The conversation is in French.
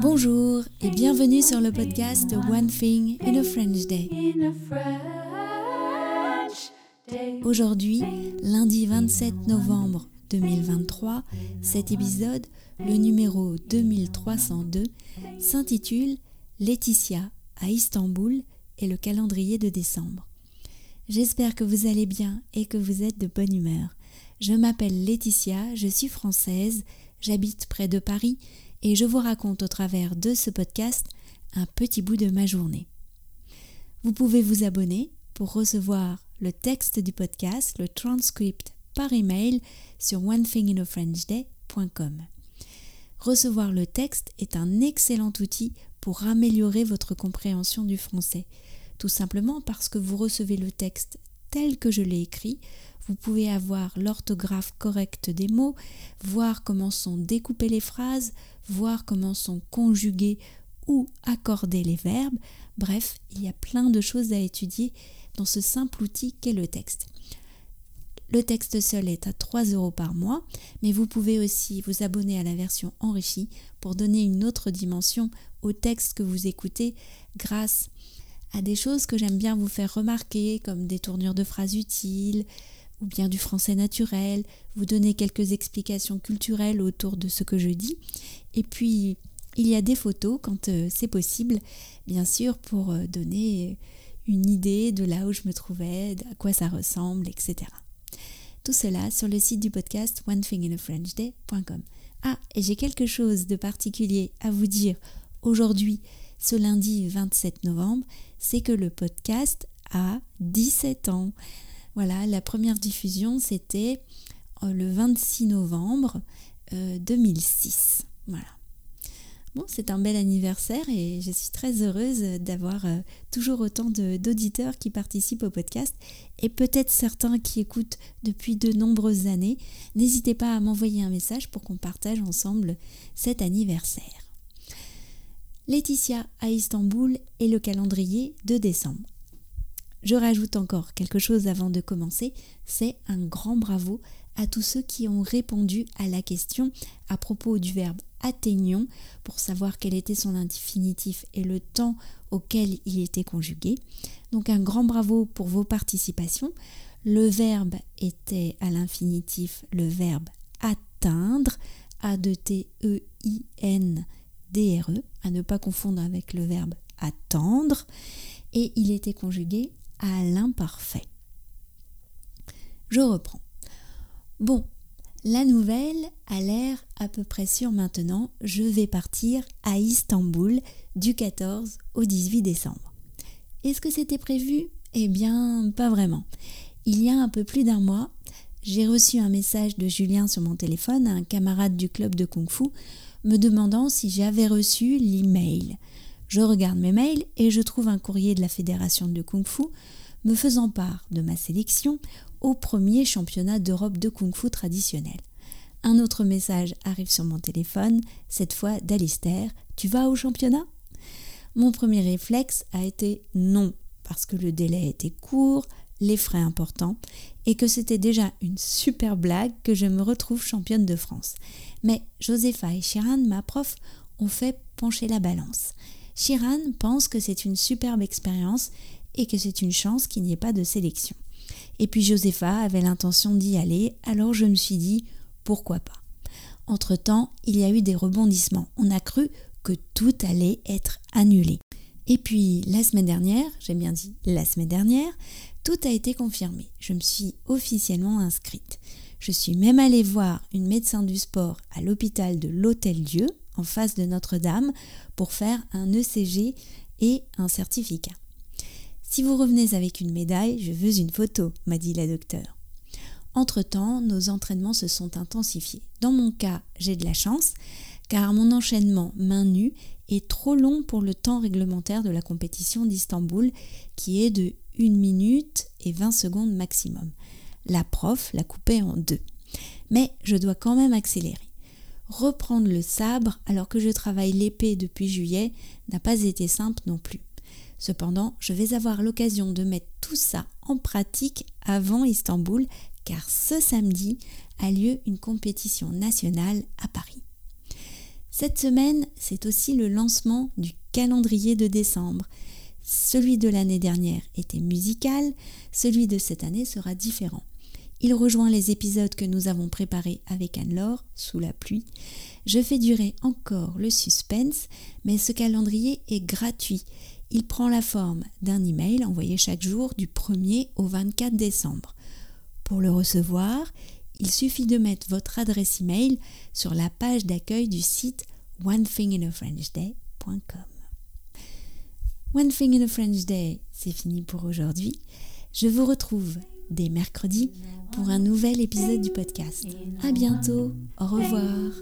Bonjour et bienvenue sur le podcast One Thing in a French Day. Aujourd'hui, lundi 27 novembre 2023, cet épisode, le numéro 2302, s'intitule Laetitia à Istanbul et le calendrier de décembre. J'espère que vous allez bien et que vous êtes de bonne humeur. Je m'appelle Laetitia, je suis française, j'habite près de Paris et je vous raconte au travers de ce podcast un petit bout de ma journée. Vous pouvez vous abonner pour recevoir le texte du podcast, le transcript par email sur onethinginafrenchday.com. Recevoir le texte est un excellent outil pour améliorer votre compréhension du français, tout simplement parce que vous recevez le texte tel que je l'ai écrit, vous pouvez avoir l'orthographe correcte des mots, voir comment sont découpées les phrases, voir comment sont conjugués ou accordés les verbes. Bref, il y a plein de choses à étudier dans ce simple outil qu'est le texte. Le texte seul est à 3 euros par mois, mais vous pouvez aussi vous abonner à la version enrichie pour donner une autre dimension au texte que vous écoutez grâce à des choses que j'aime bien vous faire remarquer, comme des tournures de phrases utiles, ou bien du français naturel, vous donner quelques explications culturelles autour de ce que je dis. Et puis, il y a des photos quand euh, c'est possible, bien sûr, pour euh, donner une idée de là où je me trouvais, à quoi ça ressemble, etc. Tout cela sur le site du podcast onethinginafrenchday.com. Ah, et j'ai quelque chose de particulier à vous dire aujourd'hui, ce lundi 27 novembre, c'est que le podcast a 17 ans. Voilà, la première diffusion, c'était euh, le 26 novembre 2006. Euh, voilà. Bon, c'est un bel anniversaire et je suis très heureuse d'avoir euh, toujours autant d'auditeurs qui participent au podcast et peut-être certains qui écoutent depuis de nombreuses années. N'hésitez pas à m'envoyer un message pour qu'on partage ensemble cet anniversaire. Laetitia à Istanbul et le calendrier de décembre. Je rajoute encore quelque chose avant de commencer, c'est un grand bravo à tous ceux qui ont répondu à la question à propos du verbe atteignon pour savoir quel était son infinitif et le temps auquel il était conjugué. Donc un grand bravo pour vos participations. Le verbe était à l'infinitif le verbe atteindre, a d t e i n d r -E, à ne pas confondre avec le verbe attendre, et il était conjugué à l'imparfait. Je reprends. Bon, la nouvelle a l'air à peu près sûre maintenant. Je vais partir à Istanbul du 14 au 18 décembre. Est-ce que c'était prévu? Eh bien, pas vraiment. Il y a un peu plus d'un mois, j'ai reçu un message de Julien sur mon téléphone, un camarade du club de Kung Fu, me demandant si j'avais reçu l'email. Je regarde mes mails et je trouve un courrier de la Fédération de Kung Fu me faisant part de ma sélection au premier championnat d'Europe de Kung Fu traditionnel. Un autre message arrive sur mon téléphone, cette fois d'Alistair. Tu vas au championnat? Mon premier réflexe a été non, parce que le délai était court, les frais importants, et que c'était déjà une super blague que je me retrouve championne de France. Mais Josepha et Shiran, ma prof, ont fait pencher la balance. Shiran pense que c'est une superbe expérience et que c'est une chance qu'il n'y ait pas de sélection. Et puis Josepha avait l'intention d'y aller, alors je me suis dit pourquoi pas. Entre-temps, il y a eu des rebondissements. On a cru que tout allait être annulé. Et puis la semaine dernière, j'ai bien dit la semaine dernière, tout a été confirmé. Je me suis officiellement inscrite. Je suis même allée voir une médecin du sport à l'hôpital de l'Hôtel Dieu, en face de Notre-Dame, pour faire un ECG et un certificat. Si vous revenez avec une médaille, je veux une photo, m'a dit la docteure. Entre-temps, nos entraînements se sont intensifiés. Dans mon cas, j'ai de la chance, car mon enchaînement main nue est trop long pour le temps réglementaire de la compétition d'Istanbul, qui est de 1 minute et 20 secondes maximum. La prof l'a coupé en deux. Mais je dois quand même accélérer. Reprendre le sabre alors que je travaille l'épée depuis juillet n'a pas été simple non plus. Cependant, je vais avoir l'occasion de mettre tout ça en pratique avant Istanbul car ce samedi a lieu une compétition nationale à Paris. Cette semaine, c'est aussi le lancement du calendrier de décembre. Celui de l'année dernière était musical, celui de cette année sera différent. Il rejoint les épisodes que nous avons préparés avec Anne-Laure, sous la pluie. Je fais durer encore le suspense, mais ce calendrier est gratuit. Il prend la forme d'un email envoyé chaque jour du 1er au 24 décembre. Pour le recevoir, il suffit de mettre votre adresse email sur la page d'accueil du site onethinginafrenchday.com. One Thing in a French Day, c'est fini pour aujourd'hui. Je vous retrouve dès mercredi pour un nouvel épisode du podcast. À bientôt. Au revoir.